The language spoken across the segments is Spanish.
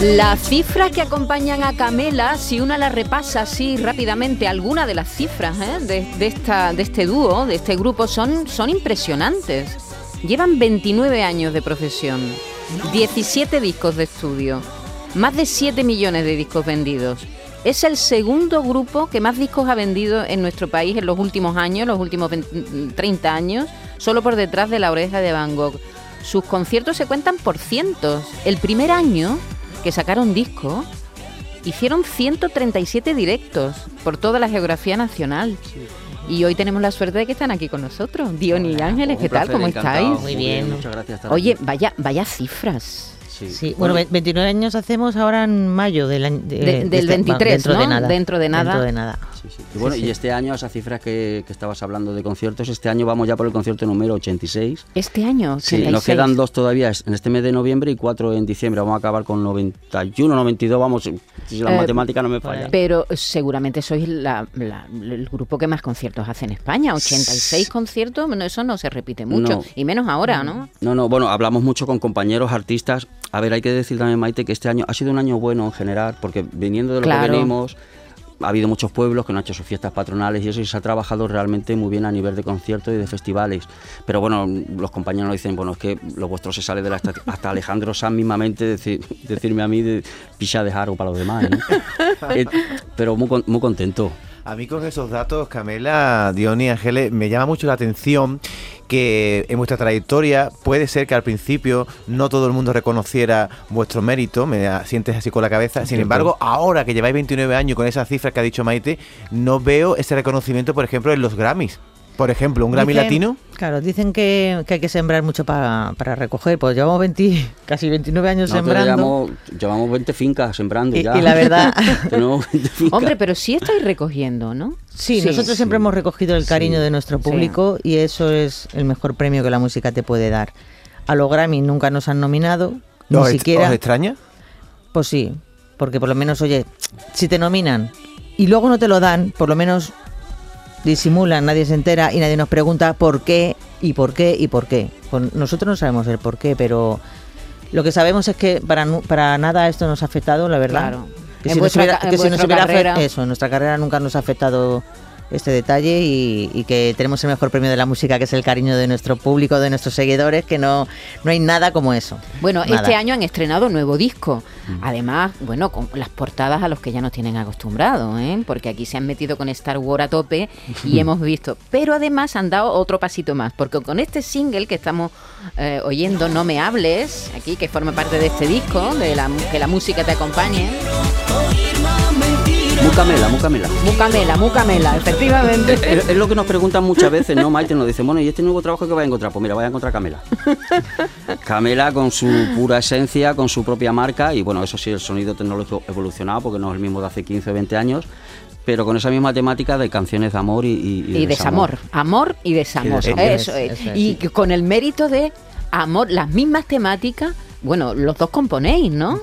Las cifras que acompañan a Camela, si una las repasa así rápidamente, alguna de las cifras ¿eh? de, este dúo, de este grupo, son, son impresionantes. Llevan 29 años de profesión, 17 discos de estudio, más de 7 millones de discos vendidos. Es el segundo grupo que más discos ha vendido en nuestro país en los últimos años, los últimos 30 años, solo por detrás de la oreja de Van Gogh. Sus conciertos se cuentan por cientos. El primer año que sacaron disco, hicieron 137 directos por toda la geografía nacional. Y hoy tenemos la suerte de que están aquí con nosotros. Diony y Ángeles, ¿qué tal? ¿Cómo estáis? Muy bien. Muchas gracias. Oye, vaya, vaya cifras. Sí. Bueno, 29 años hacemos ahora en mayo del, año, del 23, este, dentro de nada. Dentro de nada. Dentro de nada. Y bueno, y este año, esas cifras que, estabas hablando de conciertos, este año vamos ya por el concierto número 86. ¿Este año? 86. Sí, nos quedan dos todavía en este mes de noviembre y cuatro en diciembre. Vamos a acabar con 91, 92, vamos, si la eh, matemática no me falla. Pero seguramente sois el grupo que más conciertos hace en España. 86 conciertos, bueno, eso no se repite mucho, y menos ahora, ¿no? No, no, bueno, hablamos mucho con compañeros artistas. A ver, hay que decir también, Maite, que este año ha sido un año bueno en general, porque viniendo de lo que venimos ha habido muchos pueblos que no han hecho sus fiestas patronales y eso y se ha trabajado realmente muy bien a nivel de conciertos y de festivales. Pero bueno, los compañeros dicen, bueno, es que lo vuestro se sale de la hasta Alejandro Sanz mismamente decirme a mí de picha de algo para los demás. ¿eh? Eh, pero muy, muy contento. A mí con esos datos, Camela, Diony, Ángeles, me llama mucho la atención que en vuestra trayectoria puede ser que al principio no todo el mundo reconociera vuestro mérito, me sientes así con la cabeza, sin embargo, ahora que lleváis 29 años con esas cifras que ha dicho Maite, no veo ese reconocimiento, por ejemplo, en los Grammys. Por ejemplo, un Grammy latino. Claro, dicen que, hay que sembrar mucho para, recoger. Pues llevamos 20, casi 29 años sembrando. Llevamos, 20 fincas sembrando y, ya. Y la verdad. Hombre, pero sí estáis recogiendo, ¿no? Sí, nosotros siempre hemos recogido el cariño de nuestro público y eso es el mejor premio que la música te puede dar. A los Grammy nunca nos han nominado, ni siquiera. ¿Os extraña? Pues sí, porque por lo menos, oye, si te nominan y luego no te lo dan, por lo menos disimulan, nadie se entera y nadie nos pregunta por qué y por qué y por qué. Pues nosotros no sabemos el por qué, pero lo que sabemos es que para, para nada esto nos ha afectado, la verdad. Claro. Que, si, nos hubiera, que si nos hubiera eso, nuestra carrera nunca nos ha afectado este detalle y, que tenemos el mejor premio de la música, que es el cariño de nuestro público, de nuestros seguidores, que no, no hay nada como eso. Bueno, este año han estrenado nuevo disco. Mm. Además, bueno, con las portadas a los que ya nos tienen acostumbrados, ¿eh? porque aquí se han metido con Star Wars a tope y hemos visto. Pero además han dado otro pasito más, porque con este single que estamos eh, oyendo, No me hables, aquí que forma parte de este disco, de la, que la música te acompañe. Mucamela, mucamela. Mucamela, mucamela, efectivamente. Es, lo que nos preguntan muchas veces, ¿no? Maite nos dice, bueno, ¿y este nuevo trabajo que va a encontrar? Pues mira, voy a encontrar Camela. Camela con su pura esencia, con su propia marca, y bueno, eso sí, el sonido tecnológico evolucionado, porque no es el mismo de hace 15 o 20 años, pero con esa misma temática de canciones de amor y, y, desamor. Amor y desamor. eso, es. Y con el mérito de amor, las mismas temáticas, bueno, los dos componéis, ¿no?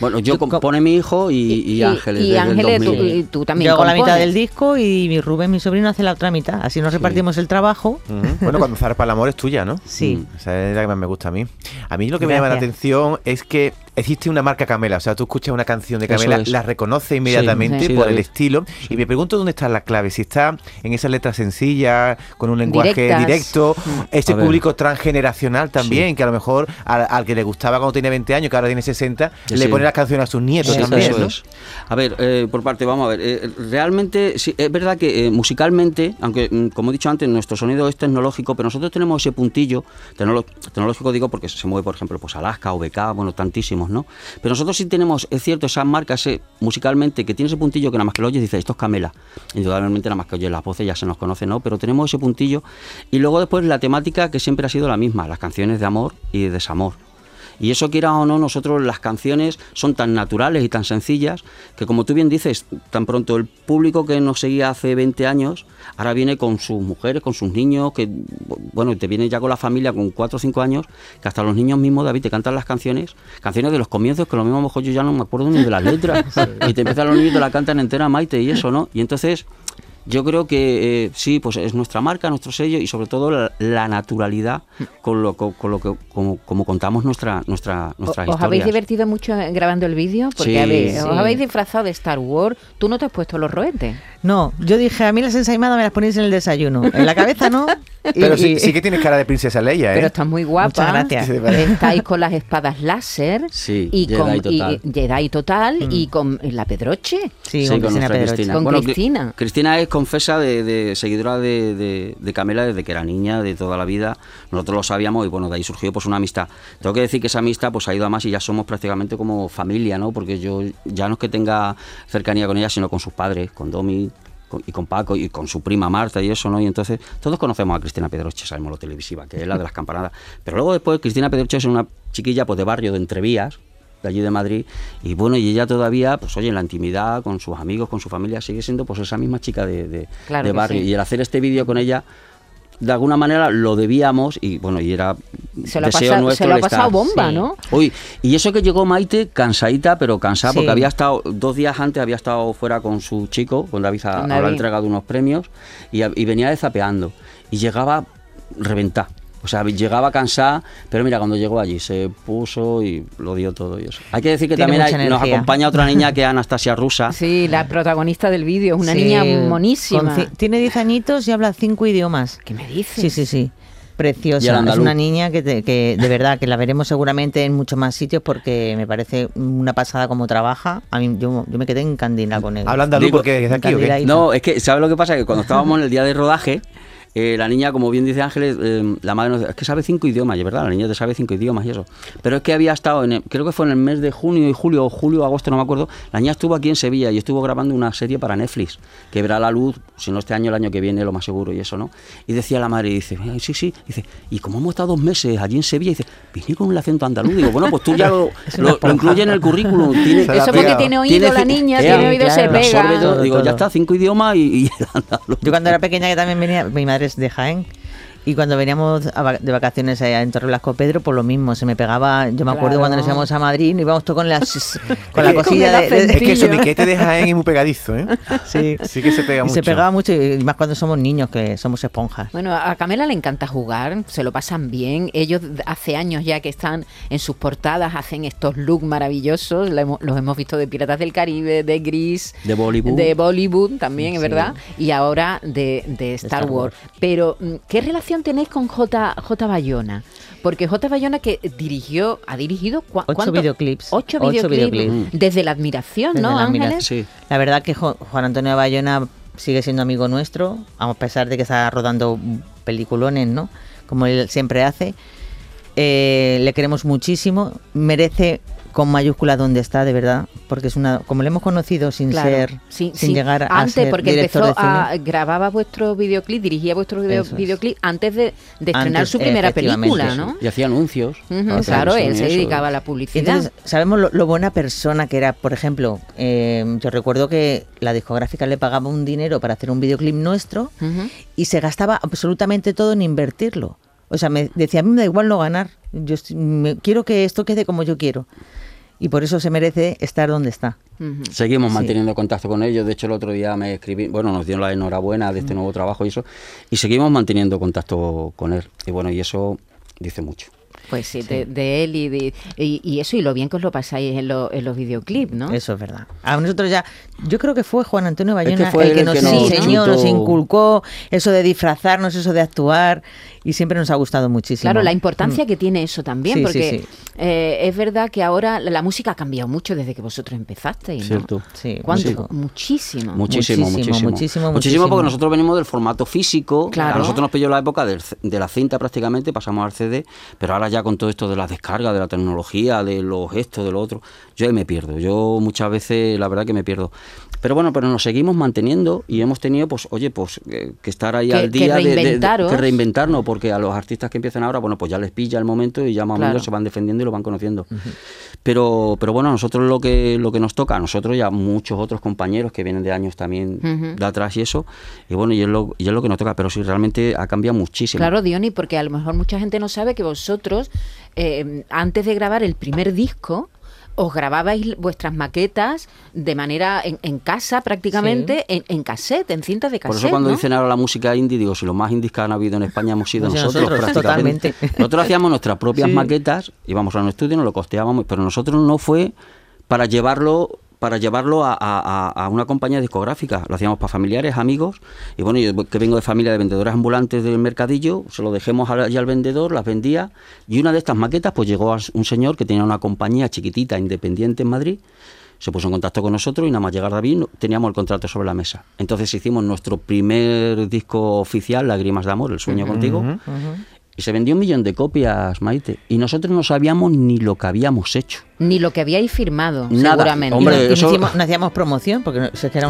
Bueno, yo compone mi hijo y, Ángeles. Y, Ángeles, tú, también. Yo hago la mitad del disco y mi Rubén, mi sobrino, hace la otra mitad. Así nos repartimos el trabajo. Bueno, cuando Zarpa el amor es tuya, ¿no? Sí. Mm, esa es la que más me gusta a mí. A mí lo que me llama la atención es que existe una marca Camela, o sea, tú escuchas una canción de Camela, la reconoces inmediatamente por el estilo. Y me pregunto dónde está la clave, si está en esas letras sencillas, con un lenguaje directo, mm. ese público transgeneracional también, que a lo mejor al, que le gustaba cuando tenía 20 años, que ahora tiene 60, le pone las canciones a sus nietos también. A ver, eh, por parte, vamos a ver, eh, realmente es verdad que eh, musicalmente, aunque mm, como he dicho antes, nuestro sonido es tecnológico, pero nosotros tenemos ese puntillo, tecnológico digo porque se mueve, por ejemplo, pues Alaska, OBK, bueno, tantísimos pero nosotros sí tenemos, es cierto, esas marcas musicalmente que tiene ese puntillo que nada más que lo oyes dice esto es Camela. Indudablemente nada más que oyes las voces ya se nos conoce, ¿no? Pero tenemos ese puntillo y luego después la temática que siempre ha sido la misma, las canciones de amor y de desamor. Y eso quiera o no, nosotros las canciones son tan naturales y tan sencillas que como tú bien dices, tan pronto el público que nos seguía hace 20 años, ahora viene con sus mujeres, con sus niños, que bueno, te viene ya con la familia con 4 o 5 años, que hasta los niños mismos, David, te cantan las canciones, canciones de los comienzos, que lo mismo a lo mejor yo ya no me acuerdo ni de las letras. Y te empiezan los niños y te la cantan entera Maite y eso, ¿no? Y entonces yo creo que eh, sí, pues es nuestra marca, nuestro sello y sobre todo la, naturalidad con lo, con, lo que como, como, contamos nuestra nuestra nuestra ¿Os habéis divertido mucho grabando el vídeo? Porque sí, os habéis disfrazado de Star Wars. ¿Tú no te has puesto los rohetes? No, yo dije, a mí las ensaimadas me las ponéis en el desayuno. En la cabeza no. Pero sí, sí, que tienes cara de princesa Leia, ¿eh? Pero estás muy guapa. Muchas gracias. Estáis con las espadas láser. Sí, y Jedi con total. Y, Jedi total y mm. con la Pedroche. Sí, con, Cristina Cristina. Con Cristina. Cristina es confesa de, seguidora de, Camela desde que era niña, de toda la vida. Nosotros lo sabíamos y bueno, de ahí surgió pues una amistad. Tengo que decir que esa amistad pues ha ido a más y ya somos prácticamente como familia, ¿no? Porque yo ya no es que tenga cercanía con ella, sino con sus padres, con Domi, y con Paco y con su prima Marta y eso, ¿no? Y entonces todos conocemos a Cristina Pedroche, sabemos lo televisiva, que es la de las campanadas. Pero luego después Cristina Pedroche es una chiquilla pues de barrio, de Entrevías, de allí de Madrid, y bueno, y ella todavía, pues oye, en la intimidad, con sus amigos, con su familia, sigue siendo pues esa misma chica de, de, barrio. Y el hacer este vídeo con ella de alguna manera lo debíamos y bueno, y era se lo deseo nuestro. Se lo ha pasado bomba, ¿no? Uy, y eso que llegó Maite cansadita, pero cansada, porque había estado, dos días antes había estado fuera con su chico, con David, a, haber entregado unos premios y, y venía desapeando. Y llegaba reventada o sea, llegaba cansada, pero mira, cuando llegó allí se puso y lo dio todo y eso. Hay que decir que también nos acompaña otra niña que es Anastasia Rusa. Sí, la protagonista del vídeo, una niña monísima. Tiene 10 añitos y habla cinco idiomas. ¿Qué me dices? Sí, sí, sí. Preciosa. Es una niña que, que, de verdad que la veremos seguramente en muchos más sitios porque me parece una pasada como trabaja. A mí yo, me quedé en candina con él. Hablando porque es aquí, No, es que ¿sabes lo que pasa? Que cuando estábamos en el día de rodaje eh, la niña, como bien dice Ángeles, eh, la madre nos dice, es que sabe cinco idiomas, y es verdad, la niña te sabe cinco idiomas y eso. Pero es que había estado, en creo que fue en el mes de junio y julio, o julio, agosto, no me acuerdo, la niña estuvo aquí en Sevilla y estuvo grabando una serie para Netflix, que verá la luz, si no este año, el año que viene, lo más seguro y eso, ¿no? Y decía la madre, y dice, sí, sí, dice, y como hemos estado dos meses allí en Sevilla, dice, vine con un acento andaluz, digo, bueno, pues tú ya lo, lo, incluyes en el currículum. Tiene, eso porque tiene oído la niña, tiene oído, se pega. digo, ya está, cinco idiomas y, y el andaluz. Yo cuando era pequeña que también venía, mi madre es de Jaén, y cuando veníamos de vacaciones allá en Torreblasco Pedro, por lo mismo, se me pegaba, yo me acuerdo cuando nos íbamos a Madrid, y íbamos todos con, las, con la cosilla de, Es que eso que te deja en muy pegadizo, ¿eh? Sí. Sí que se pega mucho. Se pegaba mucho, y más cuando somos niños, que somos esponjas. Bueno, a Camela le encanta jugar, se lo pasan bien. Ellos hace años ya que están en sus portadas, hacen estos looks maravillosos, los hemos visto de Piratas del Caribe, de Gris, de Bollywood, de Bollywood también, es verdad, y ahora de, Star, Wars. Pero, mm, ¿qué relación tenéis con J, J. Bayona? Porque J. Bayona que dirigió, ha dirigido ocho videoclips. Ocho, videoclips. Desde la admiración, ¿no, Ángeles? La verdad que Juan Antonio Bayona sigue siendo amigo nuestro, a pesar de que está rodando peliculones, ¿no? Como él siempre hace. Eh, le queremos muchísimo. Merece con mayúscula donde está, de verdad, porque es una, como le hemos conocido sin ser, sin llegar a antes, porque empezó a grababa vuestro videoclip, dirigía vuestro videoclip antes de, estrenar su primera película, ¿no? Y hacía anuncios. claro, él se dedicaba a la publicidad. Entonces, sabemos lo, buena persona que era, por ejemplo, eh, yo recuerdo que la discográfica le pagaba un dinero para hacer un videoclip nuestro y se gastaba absolutamente todo en invertirlo. O sea, me decía, a mí me da igual no ganar, yo quiero que esto quede como yo quiero y por eso se merece estar donde está. Seguimos manteniendo contacto con ellos. De hecho, el otro día me escribí, bueno, nos dieron la enhorabuena de este nuevo trabajo y eso, y seguimos manteniendo contacto con él. Y bueno, y eso dice mucho. Pues sí, De, él y, de, y, eso, y lo bien que os lo pasáis en, en los videoclips, ¿no? Eso es verdad. A nosotros ya, yo creo que fue Juan Antonio Bayona el que, nos enseñó, nos inculcó eso de disfrazarnos, eso de actuar, y siempre nos ha gustado muchísimo. Claro, la importancia mm. que tiene eso también, porque eh, es verdad que ahora la, música ha cambiado mucho desde que vosotros empezasteis, ¿no? Cierto. Sí. ¿Cuánto? Muchísimo. Muchísimo, muchísimo, muchísimo, muchísimo. porque nosotros venimos del formato físico. Claro. A nosotros nos pilló la época de la cinta prácticamente, pasamos al CD, pero ahora ya con todo esto de las descargas, de la tecnología, de los gestos, de lo otro, yo ahí me pierdo. Yo muchas veces, la verdad que me pierdo. Pero bueno, pero nos seguimos manteniendo y hemos tenido, pues, oye, pues eh, que estar ahí al día de, de, que reinventarnos, porque a los artistas que empiezan ahora, bueno, pues ya les pilla el momento y ya más o menos se van defendiendo y lo van conociendo. Pero, pero bueno, nosotros lo que lo que nos toca, a nosotros ya muchos otros compañeros que vienen de años también de atrás y eso, y bueno, y es, lo, y es lo que nos toca, pero sí realmente ha cambiado muchísimo. Claro, Diony, porque a lo mejor mucha gente no sabe que vosotros, eh, antes de grabar el primer disco, os grababais vuestras maquetas de manera en, casa prácticamente, en, en, cassette, en cintas de cassette. Por eso cuando dicen ahora la música indie, digo, si los más indies que han habido en España hemos sido pues nosotros, prácticamente. Nosotros hacíamos nuestras propias maquetas, íbamos a un estudio, nos lo costeábamos, pero nosotros no fue para llevarlo para llevarlo a, una compañía discográfica. Lo hacíamos para familiares, amigos. Y bueno, yo que vengo de familia de vendedores ambulantes del mercadillo, se lo dejemos allí al vendedor, las vendía. Y una de estas maquetas, pues llegó a un señor que tenía una compañía chiquitita, independiente en Madrid. Se puso en contacto con nosotros y nada más llegar David teníamos el contrato sobre la mesa. Entonces hicimos nuestro primer disco oficial, Lágrimas de Amor, El Sueño Contigo. Y se vendió un millón de copias, Maite. Y nosotros no sabíamos ni lo que habíamos hecho. Ni lo que habíais firmado, seguramente. Hombre, y no, hacíamos promoción, porque era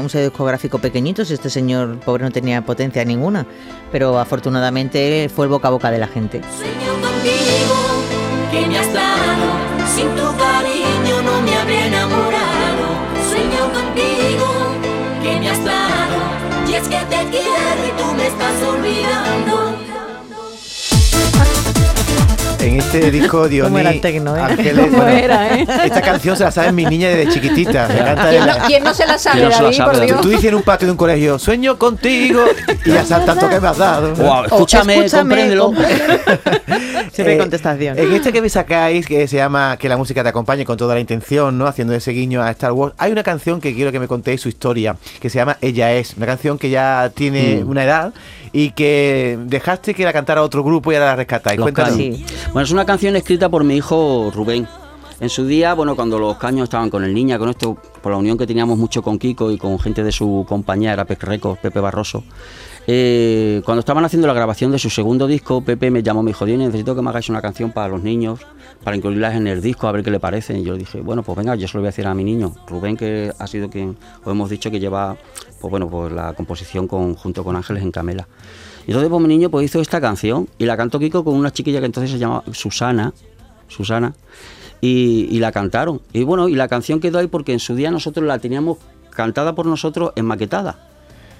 un sello discográfico pequeñito, si este señor pobre no tenía potencia ninguna. Pero afortunadamente fue el boca a boca de la gente. Sueño contigo, que me has dado, sin tu cariño no me habría enamorado. Sueño contigo, que me has dado, y es que te quiero y tú me estás olvidando. En este disco ¿Cómo era el tecno, eh? era, eh? Esta canción se la sabe mi niña desde chiquitita. ¿Quién, no, se la sabe, no David, por Dios? Tú dices en un patio de un colegio, sueño contigo, y ya sabes tanto que me has dado. Wow, escúchame, compréndelo. Siempre hay eh, contestación. En este que me sacáis, que se llama Que la música te acompañe con toda la intención, ¿no? Haciendo ese guiño a Star Wars, hay una canción que quiero que me contéis su historia, que se llama Ella es. Una canción que ya tiene mm. una edad y que dejaste que la cantara otro grupo y ahora la rescatáis. Cuéntanos. Bueno, es una canción escrita por mi hijo Rubén. En su día, bueno, cuando los caños estaban con el niña, con esto, por la unión que teníamos mucho con Kiko y con gente de su compañía, era Pepe Records, Pepe Barroso, eh, cuando estaban haciendo la grabación de su segundo disco, Pepe me llamó, me dijo, necesito que me hagáis una canción para los niños, para incluirlas en el disco, a ver qué le parece. Y yo le dije, bueno, pues venga, yo se lo voy a decir a mi niño. Rubén, que ha sido quien, os hemos dicho que lleva, pues bueno, pues la composición junto con Ángeles en Camela. Y entonces pues mi niño pues hizo esta canción y la cantó Kiko con una chiquilla que entonces se llamaba Susana, Susana, y, la cantaron. Y bueno, y la canción quedó ahí porque en su día nosotros la teníamos cantada por nosotros en maquetada.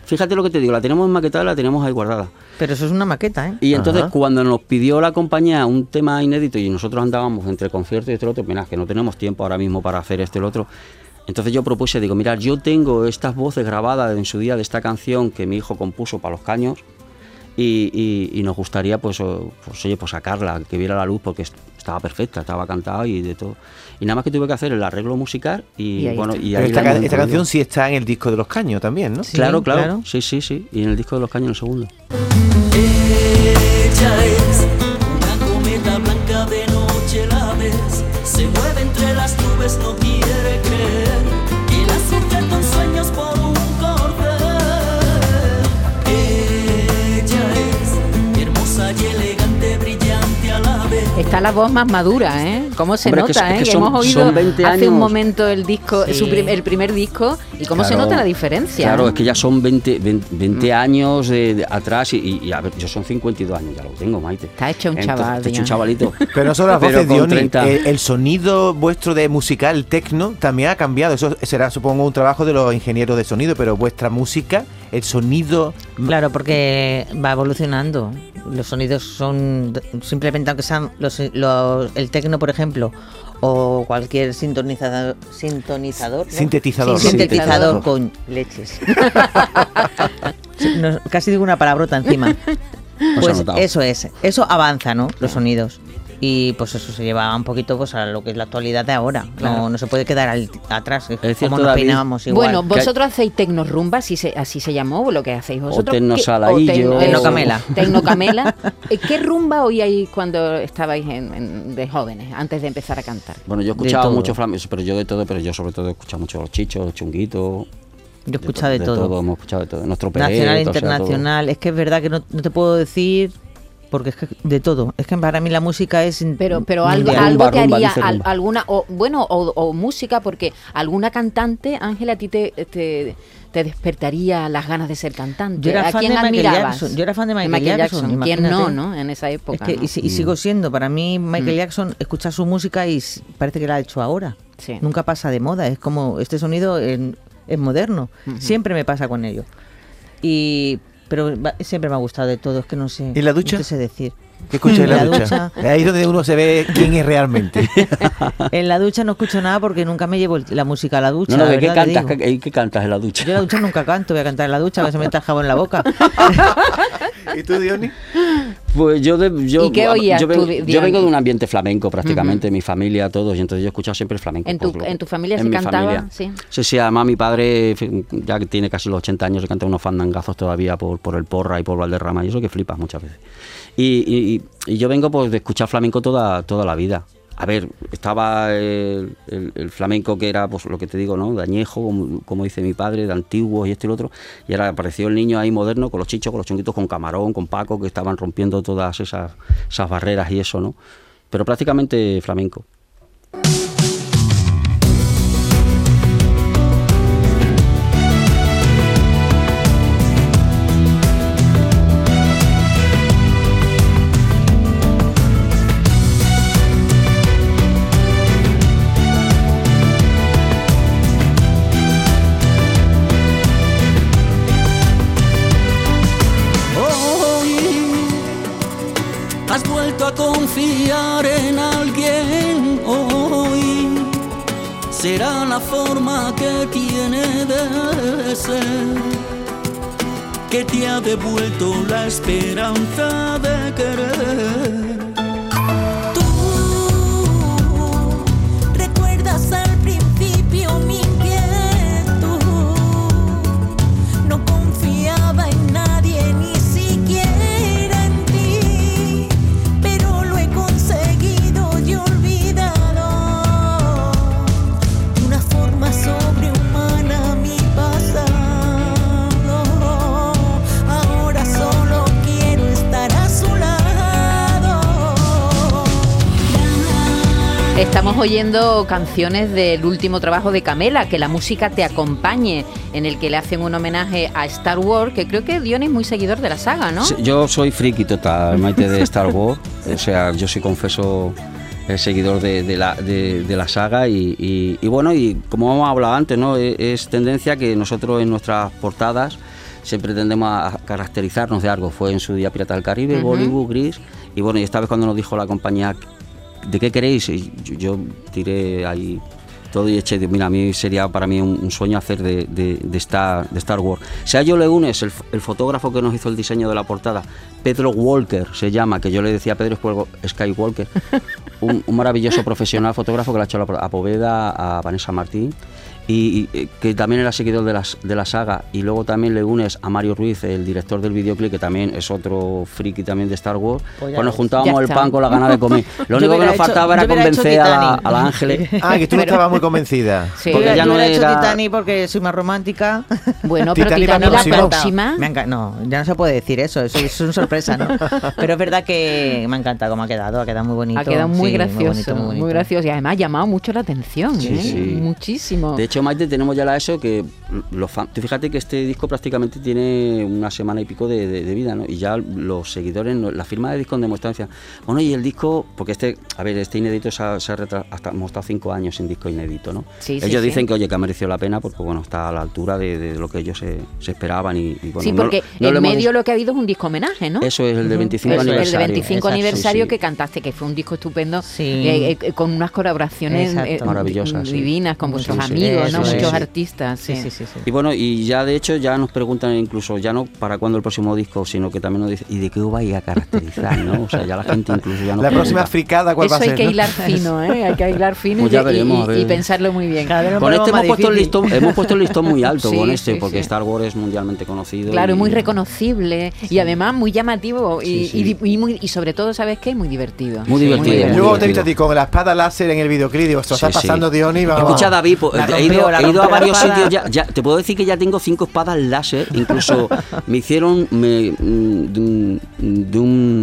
Fíjate lo que te digo, la tenemos en maquetada y la tenemos ahí guardada. Pero eso es una maqueta, ¿eh? Y entonces cuando nos pidió la compañía un tema inédito y nosotros andábamos entre conciertos y este otro, mira, que no tenemos tiempo ahora mismo para hacer este y el otro. Entonces yo propuse, digo, mira, yo tengo estas voces grabadas en su día de esta canción que mi hijo compuso para los caños y, nos gustaría pues, pues, oye, pues sacarla, que viera la luz porque estaba perfecta, estaba cantada y de todo. Y nada más que tuve que hacer el arreglo musical y, bueno, y esta, canción sí está en el disco de los caños también, ¿no? claro, claro, sí, sí, sí, y en el disco de los caños en el segundo. Ella es una cometa blanca de noche la ves, se mueve entre las nubes, no Está la voz más madura, ¿eh? ¿Cómo se nota, eh? hemos oído hace un momento el disco, el primer disco, y cómo se nota la diferencia. Claro, es que ya son 20, 20, mm. años de, atrás y, a ver, yo son 52 años, ya lo tengo, Maite. Está hecho un chaval. Está hecho un chavalito. Pero no solo las voces, Diony, el, sonido vuestro de musical, tecno, también ha cambiado. Eso será, supongo, un trabajo de los ingenieros de sonido, pero vuestra música, el sonido... Claro, porque va evolucionando. Los sonidos son simplemente, aunque sean el tecno, por ejemplo, o cualquier sintonizador, sintonizador sintetizador, sintetizador con leches. casi digo una palabrota encima. Pues eso es, eso avanza, ¿no? Los sonidos y pues eso se lleva un poquito pues a lo que es la actualidad de ahora. No, no se puede quedar atrás, como nos peinábamos igual. Bueno, vosotros hacéis tecnorumba, así se, así se llamó lo que hacéis vosotros. O tecnosalaillo. Tecnocamela. Tecnocamela. Eh, ¿Qué rumba oíais cuando estabais en, de jóvenes, antes de empezar a cantar? Bueno, yo he escuchado mucho flamenco, pero yo de todo, pero yo sobre todo he escuchado mucho los chichos, los chunguitos. Yo he escuchado de, todo. Hemos escuchado de todo. Nuestro Nacional, internacional. Es que es verdad que no, no te puedo decir porque es que de todo. Es que para mí la música es. Pero, pero algo, algo te haría, alguna, o, bueno, o, música, porque alguna cantante, Ángela, a ti te, te, despertaría las ganas de ser cantante. Yo era fan de Michael Jackson. Yo era fan de Michael, Jackson. ¿Quién no, no? En esa época. y, sigo siendo. Para mí, Michael mm. Jackson, escucha su música y parece que la ha hecho ahora. Nunca pasa de moda. Es como este sonido es, moderno. Siempre me pasa con ello. Y pero siempre me ha gustado de todo, es que no sé. ¿Y la ducha? sé decir. ¿Qué escuchas en la, ducha? Ahí es donde uno se ve quién es realmente. en la ducha no escucho nada porque nunca me llevo la música a la ducha. No, no, ¿qué, cantas, ¿qué, cantas en la ducha? Yo en la ducha nunca canto, voy a cantar en la ducha, a ver si me está jabón en la boca. ¿Y tú, Diony? Pues yo, yo, ¿Y qué oías yo, vengo, yo vengo de un ambiente flamenco prácticamente, mi familia, todos, y entonces yo he escuchado siempre el flamenco. ¿En tu, pues, ¿en tu familia se cantaba? Sí. sí, sí, además mi padre, ya que tiene casi los 80 años, se canta unos fandangazos todavía por, por el Porra y por Valderrama, y eso que flipas muchas veces. Y, yo vengo pues de escuchar flamenco toda, toda la vida. A ver, estaba el, flamenco que era, pues lo que te digo, ¿no? De como, dice mi padre, de antiguo y este y el otro. Y ahora apareció el niño ahí moderno con los chichos, con los chonguitos, con camarón, con Paco, que estaban rompiendo todas esas, esas barreras y eso, ¿no? Pero prácticamente flamenco. Será la forma que tiene de ser, que te ha devuelto la esperanza de querer. Estamos oyendo canciones del último trabajo de Camela, que la música te acompañe, en el que le hacen un homenaje a Star Wars, que creo que Dion es muy seguidor de la saga, ¿no? yo soy friki total, Maite, de Star Wars. o sea, yo sí confeso el seguidor de, la, de, la, saga y, bueno, y como hemos hablado antes, ¿no? E, es, tendencia que nosotros en nuestras portadas siempre tendemos a caracterizarnos de algo. Fue en su día Pirata del Caribe, Bollywood, Gris, y bueno, y esta vez cuando nos dijo la compañía ¿de qué queréis? Y yo, tiré ahí todo y eché, mira, a mí sería para mí un, sueño hacer de, de, Star, de Star Wars. Sea yo Leunes, el, el, fotógrafo que nos hizo el diseño de la portada, Pedro Walker se llama, que yo le decía a Pedro Skywalker, un, un maravilloso profesional fotógrafo que le ha hecho a Poveda, a Vanessa Martín y, eh, que también era seguidor de, las, de la saga y luego también le unes a Mario Ruiz, el director del videoclip, que también es otro friki también de Star Wars, pues, pues nos juntábamos el pan con la gana de comer. Lo único que nos faltaba era convencer a la, Ángeles. Ah, que tú no estabas muy convencida. Sí. Porque ya no he hecho Titanic porque soy más romántica. Bueno, pero Titanic, la próxima... no, ya no se puede decir eso, eso es una sorpresa, ¿no? pero es verdad que me encanta cómo ha quedado, ha quedado muy bonito. Ha quedado muy gracioso, muy, gracioso y además ha llamado mucho la atención, ¿eh? muchísimo. De hecho, Maite, tenemos ya la ESO que los fíjate que este disco prácticamente tiene una semana y pico de, vida, ¿no? Y ya los seguidores, la firma de disco han demostrado, bueno, y el disco, porque este, a ver, este inédito se ha, hasta, hemos estado cinco años sin disco inédito, ¿no? ellos dicen que, oye, que ha merecido la pena porque, bueno, está a la altura de, lo que ellos se, esperaban y, bueno, Sí, porque en medio lo que ha habido es un disco homenaje, ¿no? Eso es el de 25 aniversario. El de 25 aniversario que cantaste, que fue un disco estupendo, eh, eh, con unas colaboraciones eh, maravillosas, divinas con vuestros amigos, ¿no? Muchos artistas. Sí. Sí, sí, Y bueno, y ya de hecho ya nos preguntan incluso, ya no para cuándo el próximo disco, sino que también nos dicen, ¿y de qué os vais a caracterizar? ¿no? O sea, ya la gente incluso ya no La próxima fricada, ¿cuál va a ser? Eso hay que hilar fino, ¿eh? Hay que hilar fino pues y, pensarlo muy bien. con este hemos puesto, el listón, hemos puesto el listón muy alto con este, porque Star Wars es mundialmente conocido. Claro, muy reconocible y además muy llamativo y, muy, y sobre todo, ¿sabes qué? Muy divertido. Muy divertido. Yo te he visto a ti con la espada láser en el videoclip, digo, esto está pasando Diony. Escucha, David, he ido a varios sitios ya ya, te puedo decir que ya tengo cinco espadas láser. Incluso me hicieron me, mm, de, un,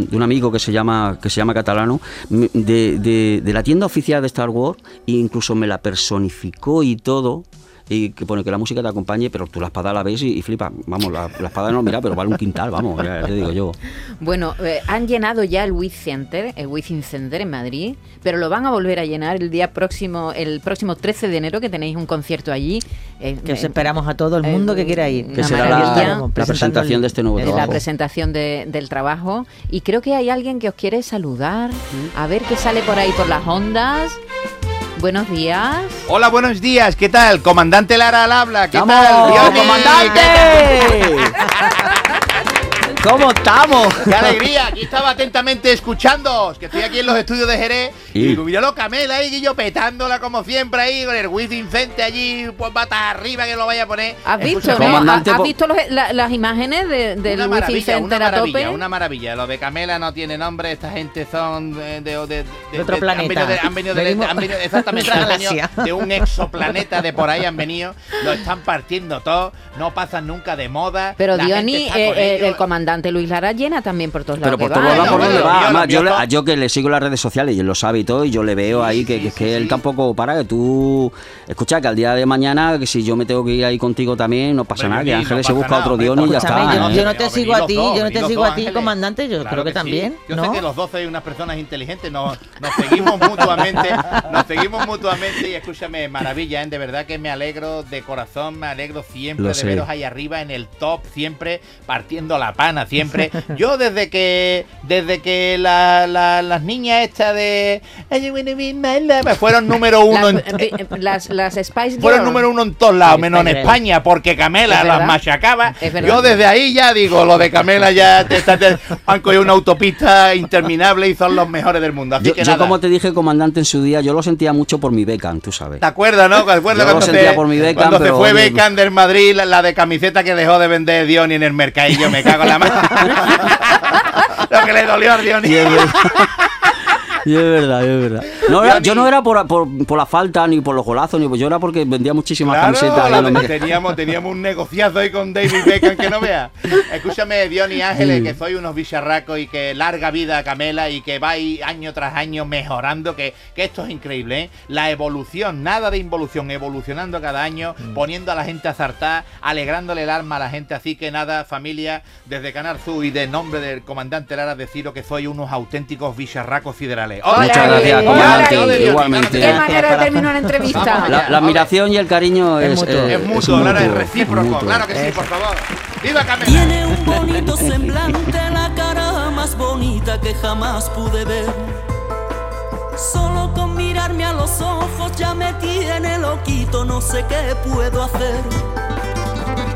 de, un, amigo que se llama que se llama catalano de, de, la tienda oficial de Star Wars e incluso me la personificó y todo y que pone que la música te acompañe, pero tú la espada la ves y, flipa. Vamos, la, espada no mira, pero vale un quintal, vamos, ya te digo yo. Bueno, eh, han llenado ya el Wiz Center, el Within Center en Madrid, pero lo van a volver a llenar el día próximo, el próximo 13 de enero, que tenéis un concierto allí. Eh, que os esperamos a todo el mundo que quiera ir. Que será la, presentación de este nuevo trabajo. La presentación del trabajo. Y creo que hay alguien que os quiere saludar. A ver qué sale por ahí por las ondas. Buenos días. Hola, buenos días. ¿Qué tal? Comandante Lara al habla. ¿Qué tal? comandante! ¿Cómo estamos? ¡Qué alegría! Aquí estaba atentamente escuchándoos, que estoy aquí en los estudios de Jerez. Y, y míralo Camela ahí, y yo petándola como siempre ahí, con el Wiz Incente allí, pues bata arriba que lo vaya a poner. ¿Has visto, ¿no? ¿Has visto las imágenes de, del una maravilla, una maravilla, Una maravilla, Lo de Camela no tiene nombre, esta gente son de, de, de otro planeta. Han venido, de, exactamente, de un exoplaneta de por ahí han venido, lo están partiendo todo, no pasan nunca de moda. Pero Diony, eh, eh, el comandante Luis Lara llena también por todos lados. Pero por todos lados por donde va. yo, yo, que le sigo las redes sociales y él lo sabe y todo, y yo le veo ahí que, que, él tampoco para, que tú. Escucha, que al día de mañana, que si yo me tengo que ir ahí contigo también, no pasa nada. Que Ángeles se busca otro Dion y ya está. Yo, no te sigo a ti, yo no te sigo a ti, comandante, yo creo que también. Yo sé que los dos sois unas personas inteligentes, nos, seguimos mutuamente, nos seguimos mutuamente y escúchame, maravilla, ¿eh? de verdad que me alegro de corazón, me alegro siempre de veros ahí arriba en el top, siempre partiendo la siempre. Yo desde que desde que las niñas estas de fueron número uno las, en, eh, las, Spice Girls. fueron número uno en todos lados, menos en España, porque Camela las machacaba. Yo desde ahí ya digo, lo de Camela ya te, han cogido una autopista interminable y son los mejores del mundo. Así yo, que yo como te dije, comandante, en su día, yo lo sentía mucho por mi Beckham, tú sabes. ¿Te acuerdas, no? ¿Te acuerdas cuando, se, por mi Beckham, cuando se fue Beckham del Madrid, la, de camiseta que dejó de vender Diony en el mercadillo? Me cago en la mano. Lo que le dolió a Dionisio. Y es verdad, es verdad. No yo no era por, por, por, la falta, ni por los golazos, ni yo era porque vendía muchísimas camisetas. teníamos, teníamos un negociazo ahí con David Beckham que no vea. Escúchame, Dion y Ángeles, que soy unos bicharracos y que larga vida Camela y que va año tras año mejorando, que, que esto es increíble, ¿eh? La evolución, nada de involución, evolucionando cada año, mm. poniendo a la gente a zartar, alegrándole el alma a la gente. Así que nada, familia, desde Canal Sur y de nombre del comandante Lara, deciros que soy unos auténticos bicharracos Muchas gracias, comandante. Igualmente. ¿Qué manera de terminar una entrevista? La, admiración y el cariño es, mutuo. Es, mutuo, es, recíproco. Claro que sí, por favor. ¡Viva Camela! Tiene un bonito semblante, la cara más bonita que jamás pude ver. Solo con mirarme a los ojos ya me tiene loquito, no sé qué puedo hacer.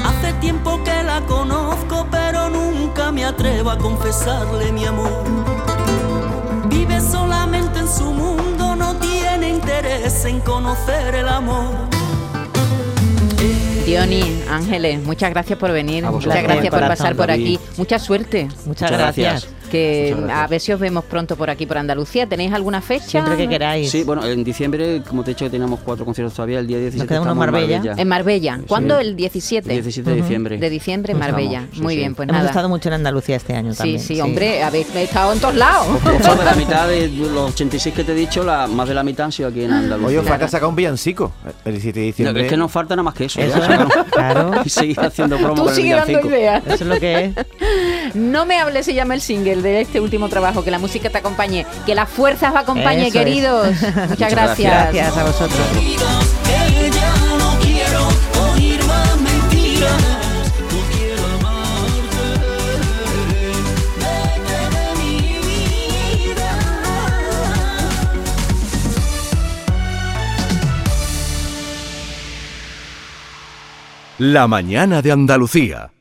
Hace tiempo que la conozco, pero nunca me atrevo a confesarle mi amor su mundo, no tiene interés en conocer el amor. Diony, Ángeles, muchas gracias por venir, muchas gracias por pasar por aquí, mucha suerte. Muchas, gracias que a ver si os vemos pronto por aquí, por Andalucía. ¿Tenéis alguna fecha? Siempre que queráis. Sí, bueno, en diciembre, como te he dicho, que teníamos cuatro conciertos todavía. El día 17 Nos queda uno en Marbella. En Marbella. ¿Cuándo? ¿El 17? El 17 de diciembre. De diciembre en Marbella. Muy bien, pues Hemos nada. estado mucho en Andalucía este año también. Sí, sí, hombre, habéis estado en todos lados. de la mitad de los 86 que te he dicho, la, más de la mitad han sido aquí en Andalucía. Oye, falta sacar un villancico el 17 de diciembre. es que nos falta nada más que eso. eso claro. Y seguir haciendo promo Tú sigue dando ideas. Eso es lo que es. No me hables, se llama el single de este último trabajo. Que la música te acompañe, que las fuerzas os acompañe, queridos. Muchas, gracias. Gracias a vosotros. La mañana de Andalucía.